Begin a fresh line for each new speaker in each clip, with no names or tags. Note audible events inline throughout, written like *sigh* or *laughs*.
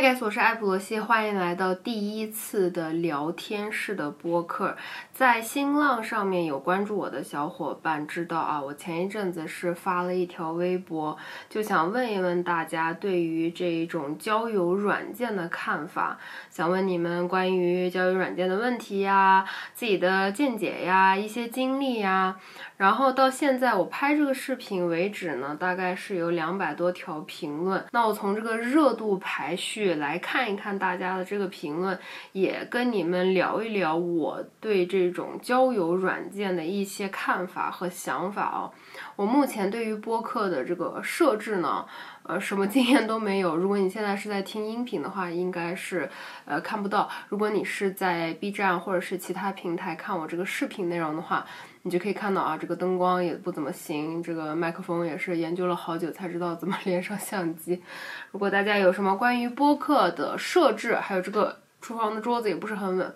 嗨，guys，我是艾普罗西，欢迎来到第一次的聊天式的播客。在新浪上面有关注我的小伙伴知道啊，我前一阵子是发了一条微博，就想问一问大家对于这一种交友软件的看法，想问你们关于交友软件的问题呀，自己的见解呀，一些经历呀。然后到现在我拍这个视频为止呢，大概是有两百多条评论。那我从这个热度排序来看一看大家的这个评论，也跟你们聊一聊我对这种交友软件的一些看法和想法哦。我目前对于播客的这个设置呢，呃，什么经验都没有。如果你现在是在听音频的话，应该是呃看不到。如果你是在 B 站或者是其他平台看我这个视频内容的话，你就可以看到啊，这个灯光也不怎么行，这个麦克风也是研究了好久才知道怎么 *laughs* 连上相机。如果大家有什么关于播客的设置，还有这个厨房的桌子也不是很稳，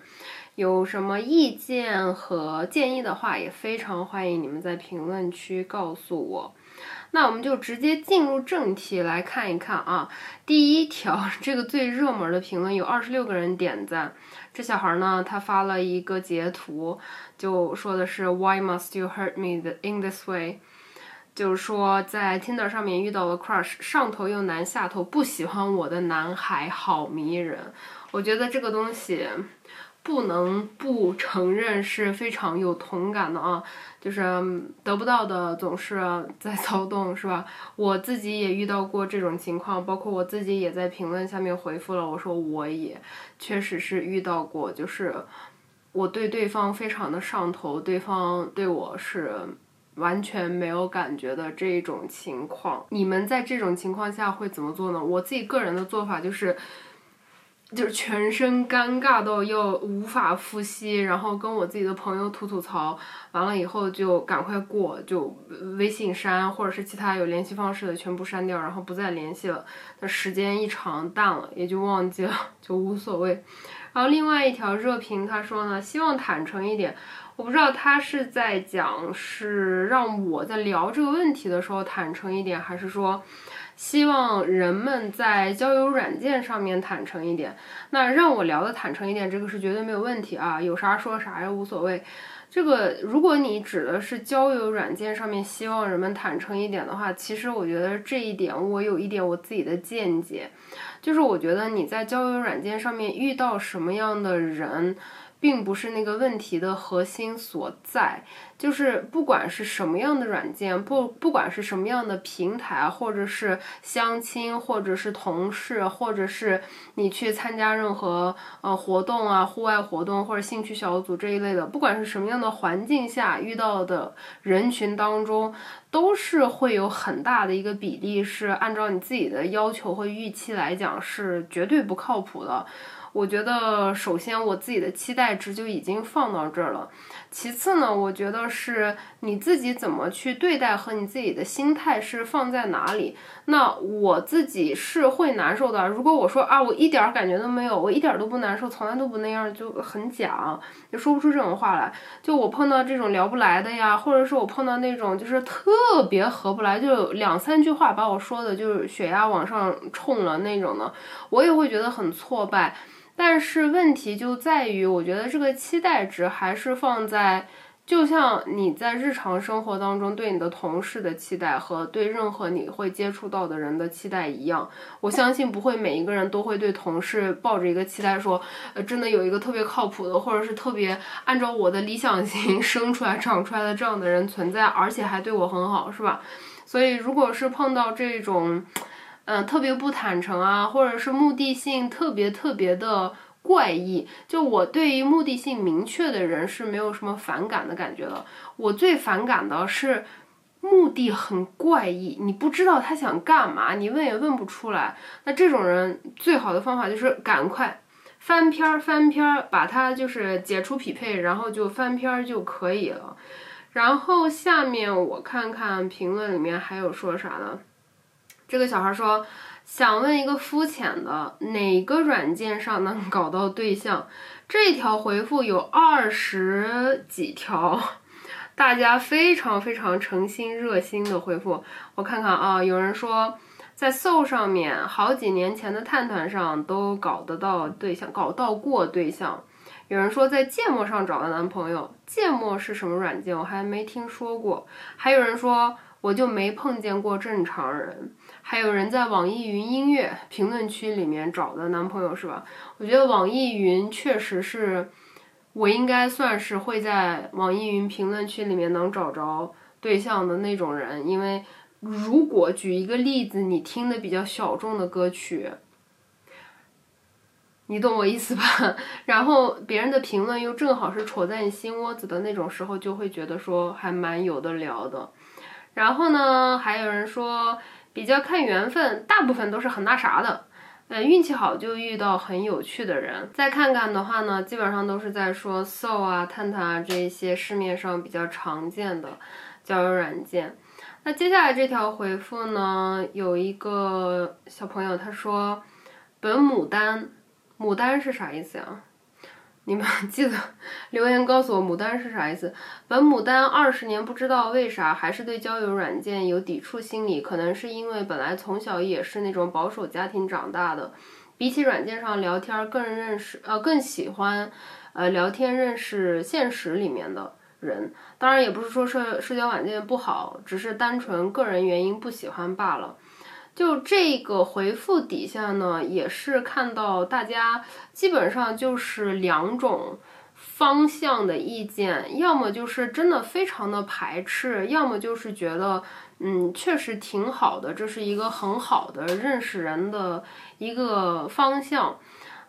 有什么意见和建议的话，也非常欢迎你们在评论区告诉我。那我们就直接进入正题来看一看啊，第一条这个最热门的评论有二十六个人点赞。这小孩呢，他发了一个截图，就说的是 Why must you hurt me in this way？就是说在 Tinder 上面遇到了 crush，上头又难下头，不喜欢我的男孩好迷人。我觉得这个东西不能不承认是非常有同感的啊，*laughs* 就是得不到的总是在骚动，是吧？*laughs* 我自己也遇到过这种情况，包括我自己也在评论下面回复了，我说我也确实是遇到过，就是我对对方非常的上头，对方对我是。完全没有感觉的这种情况，你们在这种情况下会怎么做呢？我自己个人的做法就是，就是全身尴尬到要无法呼吸，然后跟我自己的朋友吐吐槽，完了以后就赶快过，就微信删，或者是其他有联系方式的全部删掉，然后不再联系了。那时间一长淡了，也就忘记了，就无所谓。然后另外一条热评他说呢，希望坦诚一点。我不知道他是在讲是让我在聊这个问题的时候坦诚一点，还是说希望人们在交友软件上面坦诚一点。那让我聊的坦诚一点，这个是绝对没有问题啊，有啥说啥呀，无所谓。这个如果你指的是交友软件上面希望人们坦诚一点的话，其实我觉得这一点我有一点我自己的见解，就是我觉得你在交友软件上面遇到什么样的人。并不是那个问题的核心所在，就是不管是什么样的软件，不不管是什么样的平台，或者是相亲，或者是同事，或者是你去参加任何呃活动啊，户外活动或者兴趣小组这一类的，不管是什么样的环境下遇到的人群当中，都是会有很大的一个比例是按照你自己的要求和预期来讲是绝对不靠谱的。我觉得，首先我自己的期待值就已经放到这儿了。其次呢，我觉得是你自己怎么去对待和你自己的心态是放在哪里。那我自己是会难受的。如果我说啊，我一点儿感觉都没有，我一点都不难受，从来都不那样，就很假，就说不出这种话来。就我碰到这种聊不来的呀，或者是我碰到那种就是特别合不来，就两三句话把我说的就是血压往上冲了那种的，我也会觉得很挫败。但是问题就在于，我觉得这个期待值还是放在，就像你在日常生活当中对你的同事的期待和对任何你会接触到的人的期待一样。我相信不会每一个人都会对同事抱着一个期待，说，呃，真的有一个特别靠谱的，或者是特别按照我的理想型 *laughs* 生出来、长出来的这样的人存在，而且还对我很好，是吧？所以，如果是碰到这种，嗯，特别不坦诚啊，或者是目的性特别特别的怪异。就我对于目的性明确的人是没有什么反感的感觉的。我最反感的是目的很怪异，你不知道他想干嘛，你问也问不出来。那这种人最好的方法就是赶快翻篇儿翻篇儿，把他就是解除匹配，然后就翻篇儿就可以了。然后下面我看看评论里面还有说啥呢？这个小孩说，想问一个肤浅的，哪个软件上能搞到对象？这条回复有二十几条，大家非常非常诚心热心的回复。我看看啊，有人说。在 so 上面，好几年前的探探上都搞得到对象，搞到过对象。有人说在芥末上找的男朋友，芥末是什么软件？我还没听说过。还有人说我就没碰见过正常人。还有人在网易云音乐评论区里面找的男朋友是吧？我觉得网易云确实是我应该算是会在网易云评论区里面能找着对象的那种人，因为如果举一个例子，你听的比较小众的歌曲。你懂我意思吧？*laughs* 然后别人的评论又正好是戳在你心窝子的那种时候，就会觉得说还蛮有的聊的。然后呢，还有人说比较看缘分，大部分都是很那啥的。呃，运气好就遇到很有趣的人。再看看的话呢，基本上都是在说 So 啊、探探啊这些市面上比较常见的交友软件。那接下来这条回复呢，有一个小朋友他说本牡丹。牡丹是啥意思呀？你们 *laughs* 记得留言告诉我牡丹是啥意思？本牡丹二十年不知道为啥还是对交友软件有抵触心理，可能是因为本来从小也是那种保守家庭长大的，比起软件上聊天更认识呃更喜欢呃聊天认识现实里面的人。当然也不是说社社交软件不好，只是单纯个人原因不喜欢罢了。就这个回复底下呢，也是看到大家基本上就是两种方向的意见，要么就是真的非常的排斥，要么就是觉得嗯确实挺好的，这是一个很好的认识人的一个方向。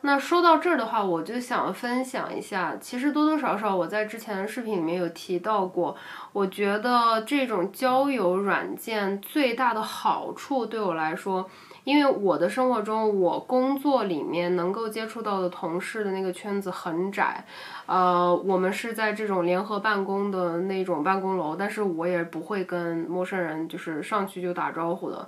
那说到这儿的话，我就想分享一下，其实多多少少我在之前的视频里面有提到过，我觉得这种交友软件最大的好处对我来说，因为我的生活中，我工作里面能够接触到的同事的那个圈子很窄，呃，我们是在这种联合办公的那种办公楼，但是我也不会跟陌生人就是上去就打招呼的，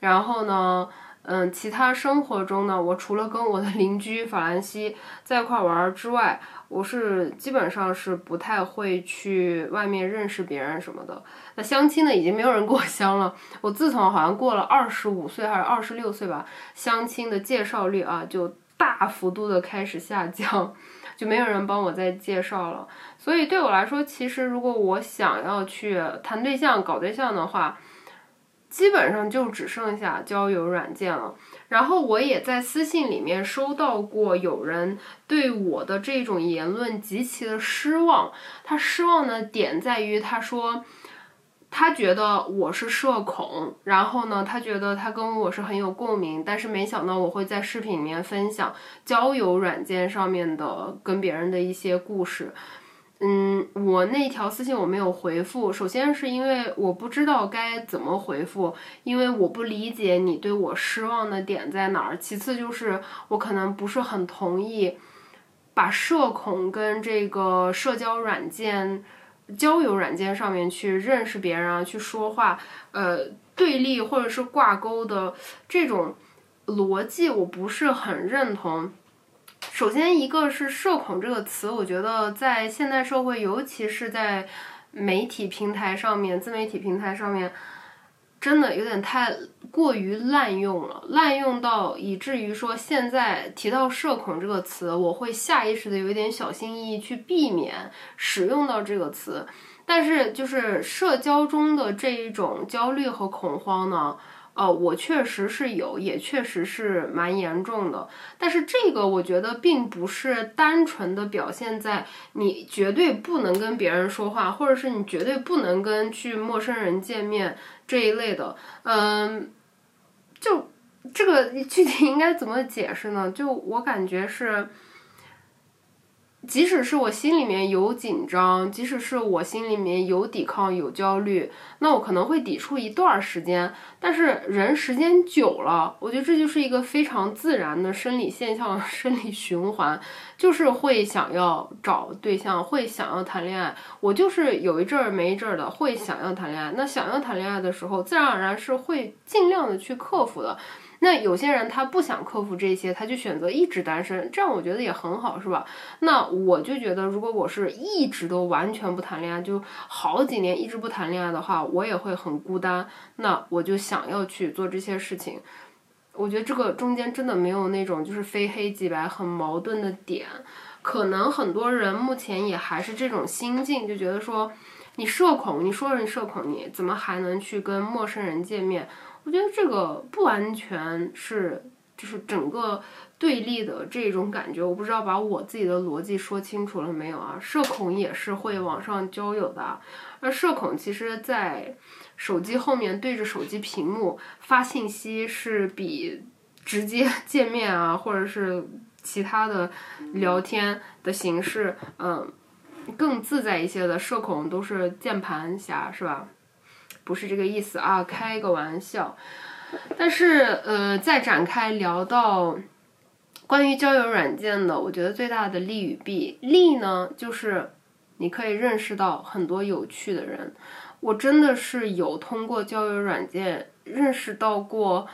然后呢。嗯，其他生活中呢，我除了跟我的邻居法兰西在一块玩之外，我是基本上是不太会去外面认识别人什么的。那相亲呢，已经没有人给我相了。我自从好像过了二十五岁还是二十六岁吧，相亲的介绍率啊就大幅度的开始下降，就没有人帮我再介绍了。所以对我来说，其实如果我想要去谈对象、搞对象的话，基本上就只剩下交友软件了。然后我也在私信里面收到过有人对我的这种言论极其的失望。他失望的点在于，他说他觉得我是社恐，然后呢，他觉得他跟我是很有共鸣，但是没想到我会在视频里面分享交友软件上面的跟别人的一些故事。嗯，我那条私信我没有回复，首先是因为我不知道该怎么回复，因为我不理解你对我失望的点在哪儿。其次就是我可能不是很同意把社恐跟这个社交软件、交友软件上面去认识别人啊、去说话，呃，对立或者是挂钩的这种逻辑，我不是很认同。首先，一个是“社恐”这个词，我觉得在现代社会，尤其是在媒体平台上面、自媒体平台上面，真的有点太过于滥用了，滥用到以至于说，现在提到“社恐”这个词，我会下意识的有一点小心翼翼去避免使用到这个词。但是，就是社交中的这一种焦虑和恐慌呢？哦，我确实是有，也确实是蛮严重的。但是这个我觉得并不是单纯的表现在你绝对不能跟别人说话，或者是你绝对不能跟去陌生人见面这一类的。嗯，就这个具体应该怎么解释呢？就我感觉是。即使是我心里面有紧张，即使是我心里面有抵抗、有焦虑，那我可能会抵触一段时间。但是人时间久了，我觉得这就是一个非常自然的生理现象、*laughs* 生理循环，就是会想要找对象，会想要谈恋爱。我就是有一阵儿没一阵儿的会想要谈恋爱。那想要谈恋爱的时候，自然而然是会尽量的去克服的。那有些人他不想克服这些，他就选择一直单身，这样我觉得也很好，是吧？那我就觉得，如果我是一直都完全不谈恋爱，就好几年一直不谈恋爱的话，我也会很孤单。那我就想要去做这些事情。我觉得这个中间真的没有那种就是非黑即白、很矛盾的点。可能很多人目前也还是这种心境，就觉得说你社恐，你说人社恐，你怎么还能去跟陌生人见面？我觉得这个不完全是就是整个对立的这种感觉。我不知道把我自己的逻辑说清楚了没有啊？社恐也是会网上交友的，而社恐其实在手机后面对着手机屏幕发信息是比直接见面啊，或者是。其他的聊天的形式，嗯，更自在一些的社恐都是键盘侠，是吧？不是这个意思啊，开个玩笑。但是，呃，再展开聊到关于交友软件的，我觉得最大的利与弊，利呢就是你可以认识到很多有趣的人。我真的是有通过交友软件认识到过。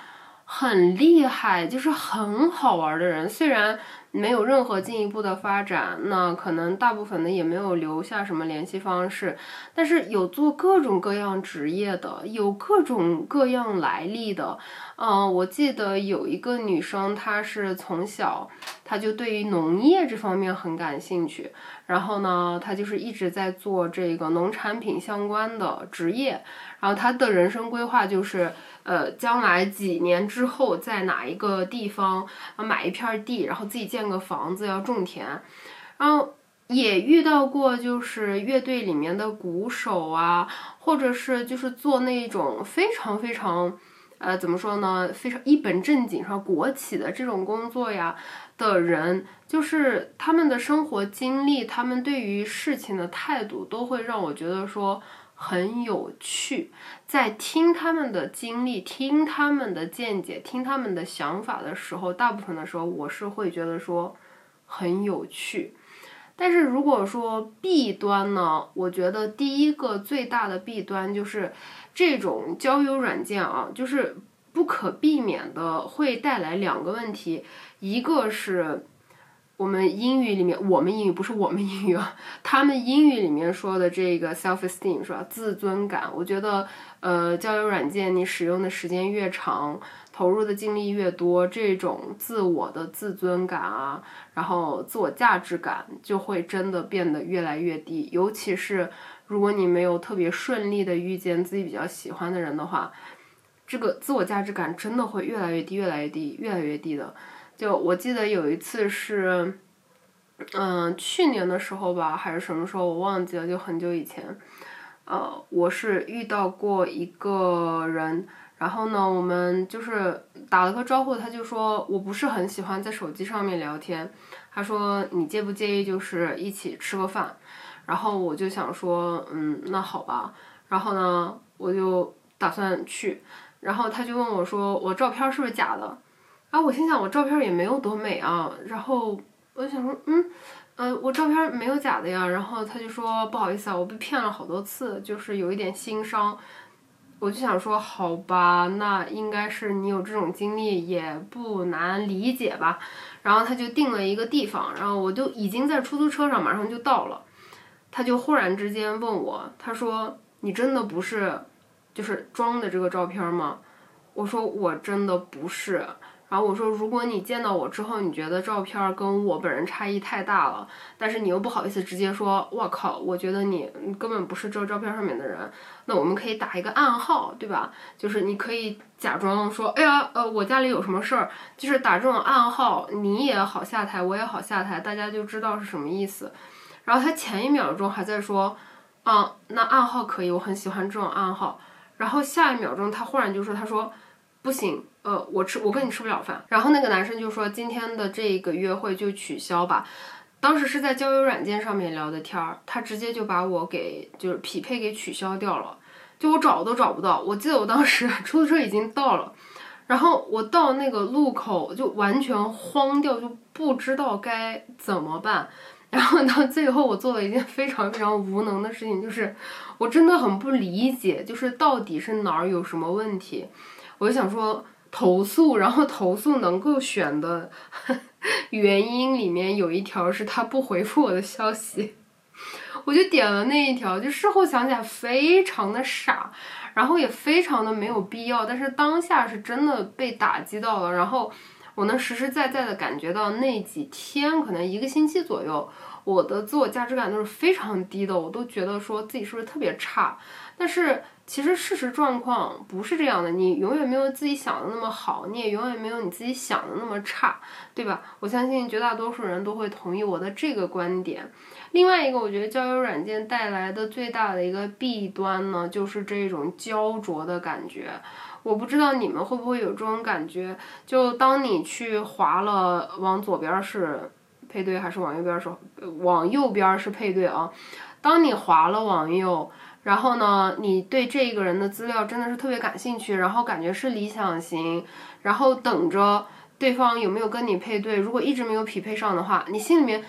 很厉害，就是很好玩的人，虽然没有任何进一步的发展，那可能大部分的也没有留下什么联系方式，但是有做各种各样职业的，有各种各样来历的。嗯，我记得有一个女生，她是从小，她就对于农业这方面很感兴趣，然后呢，她就是一直在做这个农产品相关的职业，然后她的人生规划就是。呃，将来几年之后，在哪一个地方买一片地，然后自己建建个房子，要种田。然后也遇到过，就是乐队里面的鼓手啊，或者是就是做那种非常非常，呃，怎么说呢，非常一本正经上国企的这种工作呀的人，就是他们的生活经历，他们对于事情的态度，都会让我觉得说。很有趣，在听他们的经历、听他们的见解、听他们的想法的时候，大部分的时候我是会觉得说很有趣。但是如果说弊端呢，我觉得第一个最大的弊端就是这种交友软件啊，就是不可避免的会带来两个问题，一个是。我们英语里面，我们英语不是我们英语啊，他们英语里面说的这个 self-esteem 是吧？自尊感。我觉得，呃，交友软件你使用的时间越长，投入的精力越多，这种自我的自尊感啊，然后自我价值感就会真的变得越来越低。尤其是如果你没有特别顺利的遇见自己比较喜欢的人的话，这个自我价值感真的会越来越低，越来越低，越来越低的。就我记得有一次是，嗯，去年的时候吧，还是什么时候我忘记了，就很久以前，呃，我是遇到过一个人，然后呢，我们就是打了个招呼，他就说我不是很喜欢在手机上面聊天，他说你介不介意就是一起吃个饭，然后我就想说，嗯，那好吧，然后呢，我就打算去，然后他就问我说我照片是不是假的？啊，我心想我照片也没有多美啊，然后我想说，嗯，呃，我照片没有假的呀。然后他就说不好意思啊，我被骗了好多次，就是有一点心伤。我就想说好吧，那应该是你有这种经历也不难理解吧。然后他就定了一个地方，然后我就已经在出租车上，马上就到了。他就忽然之间问我，他说你真的不是，就是装的这个照片吗？我说我真的不是。然后我说，如果你见到我之后，你觉得照片跟我本人差异太大了，但是你又不好意思直接说，我靠，我觉得你根本不是这照片上面的人，那我们可以打一个暗号，对吧？就是你可以假装说，哎呀，呃，我家里有什么事儿，就是打这种暗号，你也好下台，我也好下台，大家就知道是什么意思。然后他前一秒钟还在说，啊，那暗号可以，我很喜欢这种暗号。然后下一秒钟他忽然就说，他说。不行，呃，我吃我跟你吃不了饭。然后那个男生就说今天的这个约会就取消吧。当时是在交友软件上面聊的天儿，他直接就把我给就是匹配给取消掉了，就我找都找不到。我记得我当时 *laughs* 出租车已经到了，然后我到那个路口就完全慌掉，就不知道该怎么办。然后到最后我做了一件非常非常无能的事情，就是我真的很不理解，就是到底是哪儿有什么问题。我就想说，投诉，*laughs* 然后投诉能够选的原因里面有一条是他不回复我的消息，*laughs* 我就点了那一条，就事后想起来非常的傻，然后也非常的没有必要，但是当下是真的被打击到了，然后我能实实在在的感觉到那几天，可能一个星期左右，我的自我价值感都是非常低的，我都觉得说自己是不是特别差，但是。其实事实状况不是这样的，你永远没有自己想的那么好，你也永远没有你自己想的那么差，对吧？我相信绝大多数人都会同意我的这个观点。另外一个，我觉得交友软件带来的最大的一个弊端呢，就是这种焦灼的感觉。我不知道你们会不会有这种感觉，就当你去划了，往左边是配对还是往右边是往右边是配对啊？当你划了往右。然后呢，你对这个人的资料真的是特别感兴趣，然后感觉是理想型，然后等着对方有没有跟你配对。如果一直没有匹配上的话，你心里面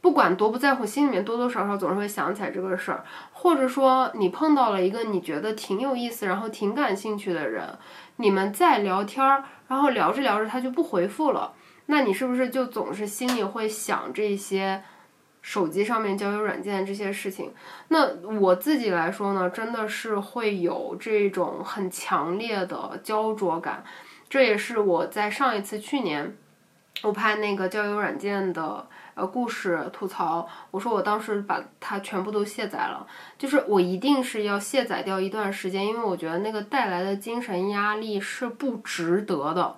不管多不在乎，心里面多多少少总是会想起来这个事儿。或者说你碰到了一个你觉得挺有意思，然后挺感兴趣的人，你们在聊天儿，然后聊着聊着他就不回复了，那你是不是就总是心里会想这些？手机上面交友软件这些事情，那我自己来说呢，真的是会有这种很强烈的焦灼感。这也是我在上一次去年，我拍那个交友软件的呃故事吐槽，我说我当时把它全部都卸载了，就是我一定是要卸载掉一段时间，因为我觉得那个带来的精神压力是不值得的。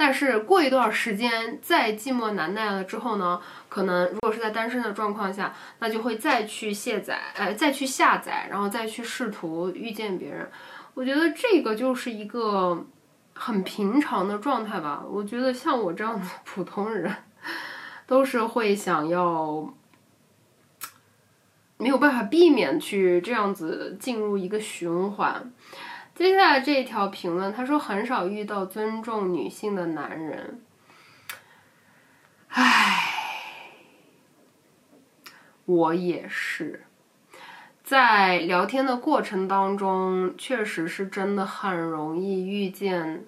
但是过一段时间再寂寞难耐了之后呢，可能如果是在单身的状况下，那就会再去卸载，呃，再去下载，然后再去试图遇见别人。我觉得这个就是一个很平常的状态吧。我觉得像我这样的普通人，都是会想要没有办法避免去这样子进入一个循环。接下来这一条评论，他说很少遇到尊重女性的男人。唉，我也是，在聊天的过程当中，确实是真的很容易遇见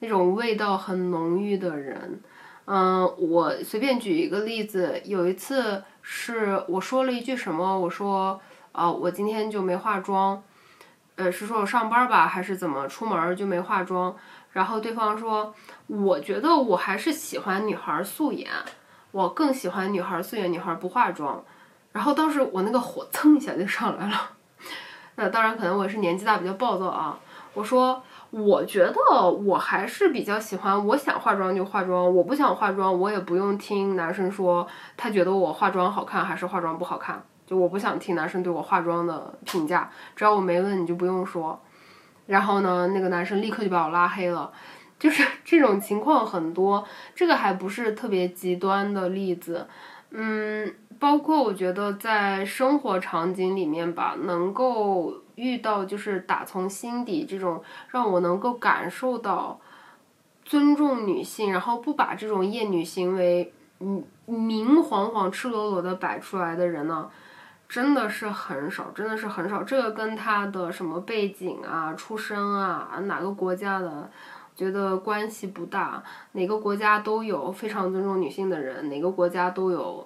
那种味道很浓郁的人。嗯，我随便举一个例子，有一次是我说了一句什么，我说啊，我今天就没化妆。呃，是说我上班吧，还是怎么出门就没化妆？然后对方说，我觉得我还是喜欢女孩素颜，我更喜欢女孩素颜，女孩不化妆。然后当时我那个火蹭一下就上来了。*laughs* 那当然可能我是年纪大比较暴躁啊。我说，我觉得我还是比较喜欢，我想化妆就化妆，我不想化妆我也不用听男生说他觉得我化妆好看还是化妆不好看。就我不想听男生对我化妆的评价，只要我没问你就不用说。然后呢，那个男生立刻就把我拉黑了。就是 *laughs* 这种情况很多，这个还不是特别极端的例子。嗯，包括我觉得在生活场景里面吧，能够遇到就是打从心底这种让我能够感受到尊重女性，然后不把这种厌女行为嗯明晃晃、赤裸裸的摆出来的人呢。真的是很少，真的是很少。这个跟他的什么背景啊、出身啊、哪个国家的，觉得关系不大。哪个国家都有非常尊重女性的人，哪个国家都有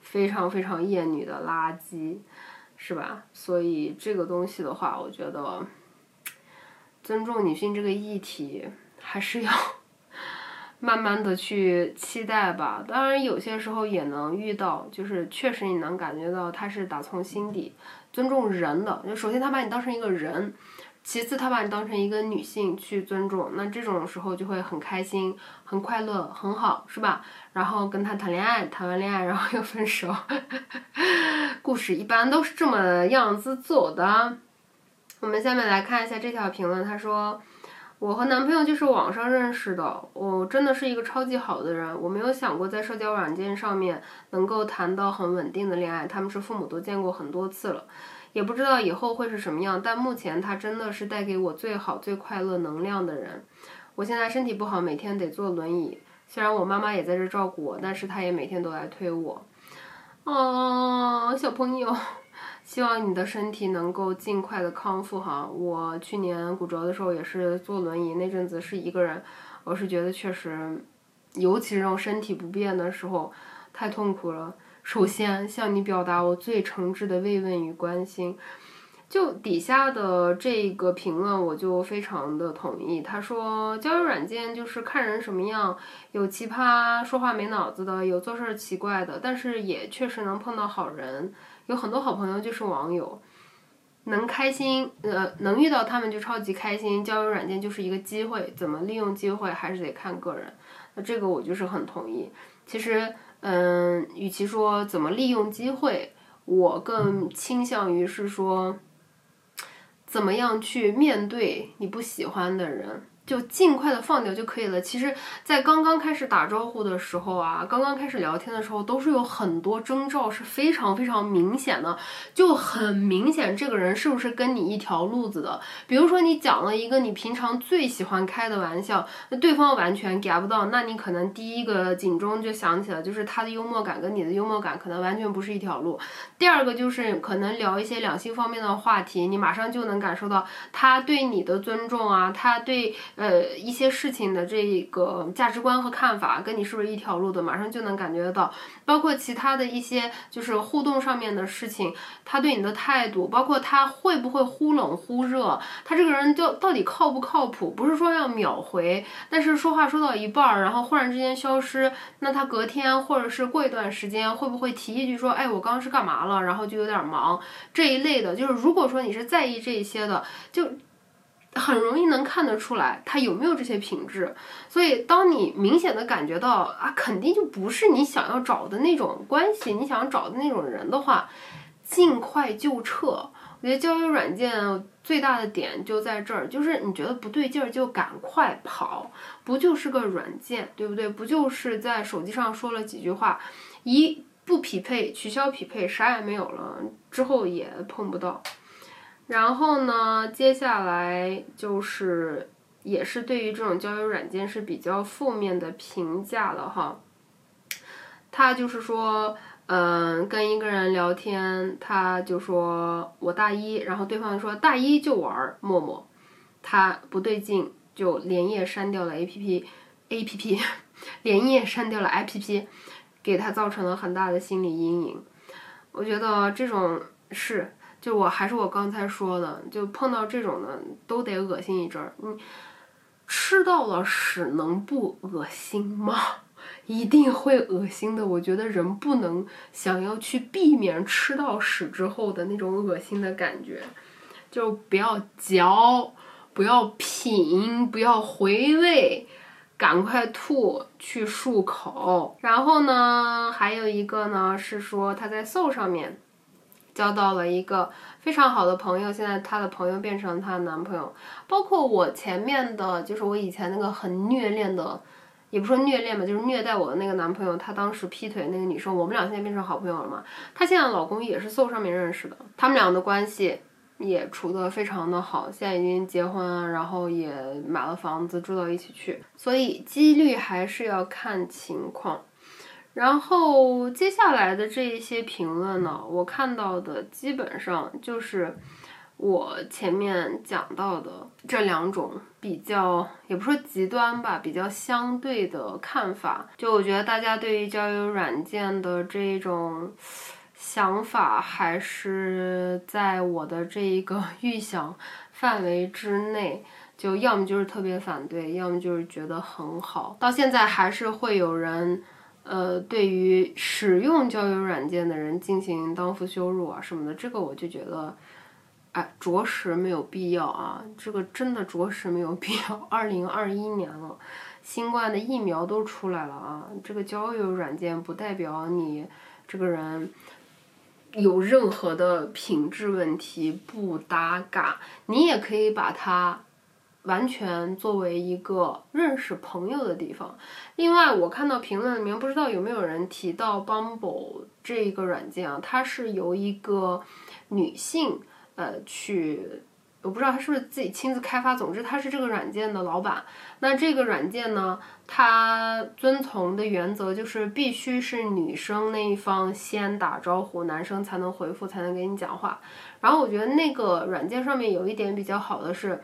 非常非常厌女的垃圾，是吧？所以这个东西的话，我觉得尊重女性这个议题还是要。慢慢的去期待吧，当然有些时候也能遇到，就是确实你能感觉到他是打从心底尊重人的。就首先他把你当成一个人，其次他把你当成一个女性去尊重，那这种时候就会很开心、很快乐、很好，是吧？然后跟他谈恋爱，谈完恋爱然后又分手，*laughs* 故事一般都是这么样子走的。我们下面来看一下这条评论，他说。我和男朋友就是网上认识的，我真的是一个超级好的人，我没有想过在社交软件上面能够谈到很稳定的恋爱。他们是父母都见过很多次了，也不知道以后会是什么样。但目前他真的是带给我最好、最快乐能量的人。我现在身体不好，每天得坐轮椅，虽然我妈妈也在这照顾我，但是她也每天都来推我。哦，小朋友。希望你的身体能够尽快的康复哈。我去年骨折的时候也是坐轮椅，那阵子是一个人，我是觉得确实，尤其是这种身体不便的时候，太痛苦了。首先向你表达我最诚挚的慰问与关心。就底下的这个评论，我就非常的同意。他说，交友软件就是看人什么样，有奇葩说话没脑子的，有做事奇怪的，但是也确实能碰到好人。有很多好朋友就是网友，能开心，呃，能遇到他们就超级开心。交友软件就是一个机会，怎么利用机会还是得看个人。那这个我就是很同意。其实，嗯，与其说怎么利用机会，我更倾向于是说。怎么样去面对你不喜欢的人？就尽快的放掉就可以了。其实，在刚刚开始打招呼的时候啊，刚刚开始聊天的时候，都是有很多征兆是非常非常明显的，就很明显这个人是不是跟你一条路子的。比如说，你讲了一个你平常最喜欢开的玩笑，那对方完全 get 不到，那你可能第一个警钟就响起了，就是他的幽默感跟你的幽默感可能完全不是一条路。第二个就是可能聊一些两性方面的话题，你马上就能感受到他对你的尊重啊，他对。呃，一些事情的这个价值观和看法跟你是不是一条路的，马上就能感觉得到。包括其他的一些就是互动上面的事情，他对你的态度，包括他会不会忽冷忽热，他这个人就到底靠不靠谱？不是说要秒回，但是说话说到一半儿，然后忽然之间消失，那他隔天或者是过一段时间会不会提一句说，哎，我刚刚是干嘛了？然后就有点忙这一类的，就是如果说你是在意这一些的，就。很容易能看得出来他有没有这些品质，所以当你明显的感觉到啊，肯定就不是你想要找的那种关系，你想找的那种人的话，尽快就撤。我觉得交友软件最大的点就在这儿，就是你觉得不对劲儿就赶快跑，不就是个软件，对不对？不就是在手机上说了几句话，一不匹配取消匹配，啥也没有了，之后也碰不到。然后呢，接下来就是也是对于这种交友软件是比较负面的评价了哈。他就是说，嗯，跟一个人聊天，他就说我大一，然后对方说大一就玩陌陌，他不对劲，就连夜删掉了 A P P，A P P，*laughs* 连夜删掉了 A P P，给他造成了很大的心理阴影。我觉得这种是。就我还是我刚才说的，就碰到这种的都得恶心一阵儿。你吃到了屎能不恶心吗？一定会恶心的。我觉得人不能想要去避免吃到屎之后的那种恶心的感觉，就不要嚼，不要品，不要回味，赶快吐去漱口。然后呢，还有一个呢是说他在 so 上面。交到了一个非常好的朋友，现在她的朋友变成她的男朋友。包括我前面的，就是我以前那个很虐恋的，也不说虐恋吧，就是虐待我的那个男朋友，他当时劈腿那个女生，我们俩现在变成好朋友了嘛。她现在老公也是搜上面认识的，他们俩的关系也处得非常的好，现在已经结婚，然后也买了房子住到一起去。所以几率还是要看情况。然后接下来的这一些评论呢，我看到的基本上就是我前面讲到的这两种比较，也不说极端吧，比较相对的看法。就我觉得大家对于交友软件的这种想法，还是在我的这一个 *laughs* 预想范围之内。就要么就是特别反对，要么就是觉得很好。到现在还是会有人。呃，对于使用交友软件的人进行当负羞辱啊什么的，这个我就觉得，哎，着实没有必要啊！这个真的着实没有必要。二零二一年了，新冠的疫苗都出来了啊！这个交友软件不代表你这个人有任何的品质问题，不搭嘎，你也可以把它。完全作为一个认识朋友的地方。另外，我看到评论里面不知道有没有人提到 Bumble 这一个软件啊，它是由一个女性呃去我不知道他是不是自己亲自开发，总之他是这个软件的老板。那这个软件呢，它遵从的原则就是必须是女生那一方先打招呼，男生才能回复，才能给你讲话。然后我觉得那个软件上面有一点比较好的是，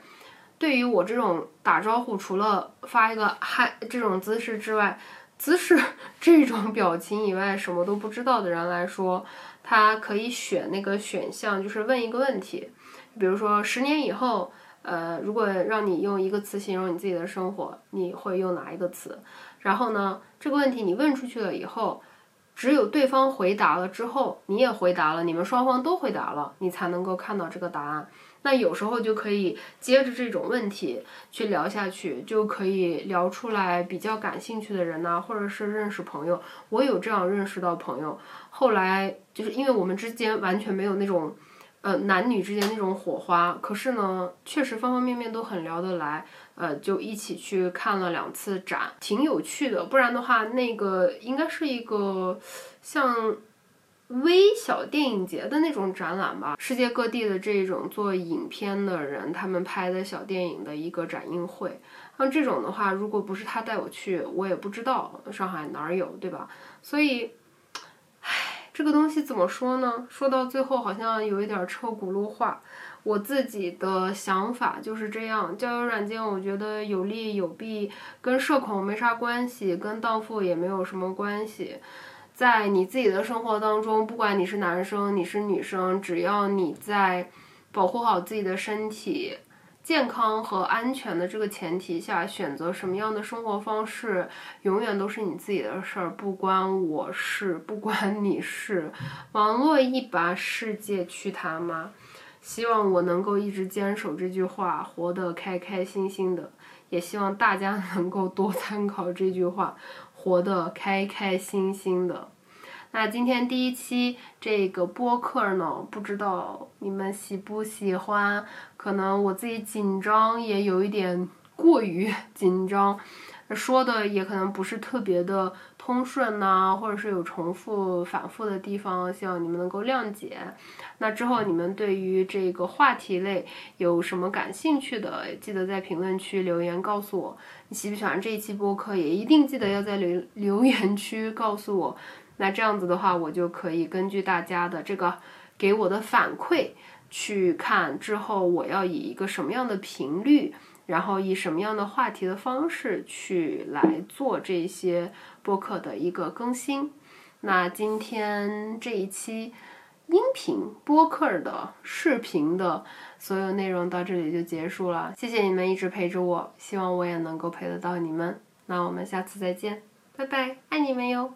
对于我这种打招呼除了发一个嗨这种姿势之外，姿势这种 *laughs* 表情以外什么都不知道的人来说，他可以选那个选项，就是问一个问题。比如说，十年以后，呃，如果让你用一个词形容你自己的生活，你会用哪一个词？然后呢，这个问题你问出去了以后，只有对方回答了之后，你也回答了，你们双方都回答了，你才能够看到这个答案。那有时候就可以接着这种问题去聊下去，就可以聊出来比较感兴趣的人呐，或者是认识朋友。我有这样认识到朋友，后来就是因为我们之间完全没有那种。呃，男女之间那种火花，可是呢，确实方方面面都很聊得来，呃，就一起去看了两次展，挺有趣的。不然的话，那个应该是一个像微小电影节的那种展览吧，世界各地的这种做影片的人，他们拍的小电影的一个展映会。像这种的话，如果不是他带我去，我也不知道上海哪儿有，对吧？所以。唉这个东西怎么说呢？说到最后好像有一点车轱辘话。我自己的想法就是这样，交友软件我觉得有利有弊，跟社恐没啥关系，跟荡妇也没有什么关系。在你自己的生活当中，不管你是男生你是女生，只要你在保护好自己的身体。健康和安全的这个前提下，选择什么样的生活方式，永远都是你自己的事儿，不关我事，不关你事。网络一把，世界去他妈！希望我能够一直坚守这句话，活得开开心心的。也希望大家能够多参考这句话，活得开开心心的。那今天第一期这个播客呢，不知道你们喜不喜欢？可能我自己紧张，也有一点过于紧张，说的也可能不是特别的通顺呐，或者是有重复、反复的地方，希望你们能够谅解。那之后你们对于这个话题类有什么感兴趣的，记得在评论区留言告诉我。你喜不喜欢这一期播客，也一定记得要在留留言区告诉我。那这样子的话，我就可以根据大家的这个给我的反馈，去看之后我要以一个什么样的频率，然后以什么样的话题的方式去来做这些播客的一个更新。那今天这一期音频播客的视频的所有内容到这里就结束了，谢谢你们一直陪着我，希望我也能够陪得到你们。那我们下次再见，拜拜，爱你们哟。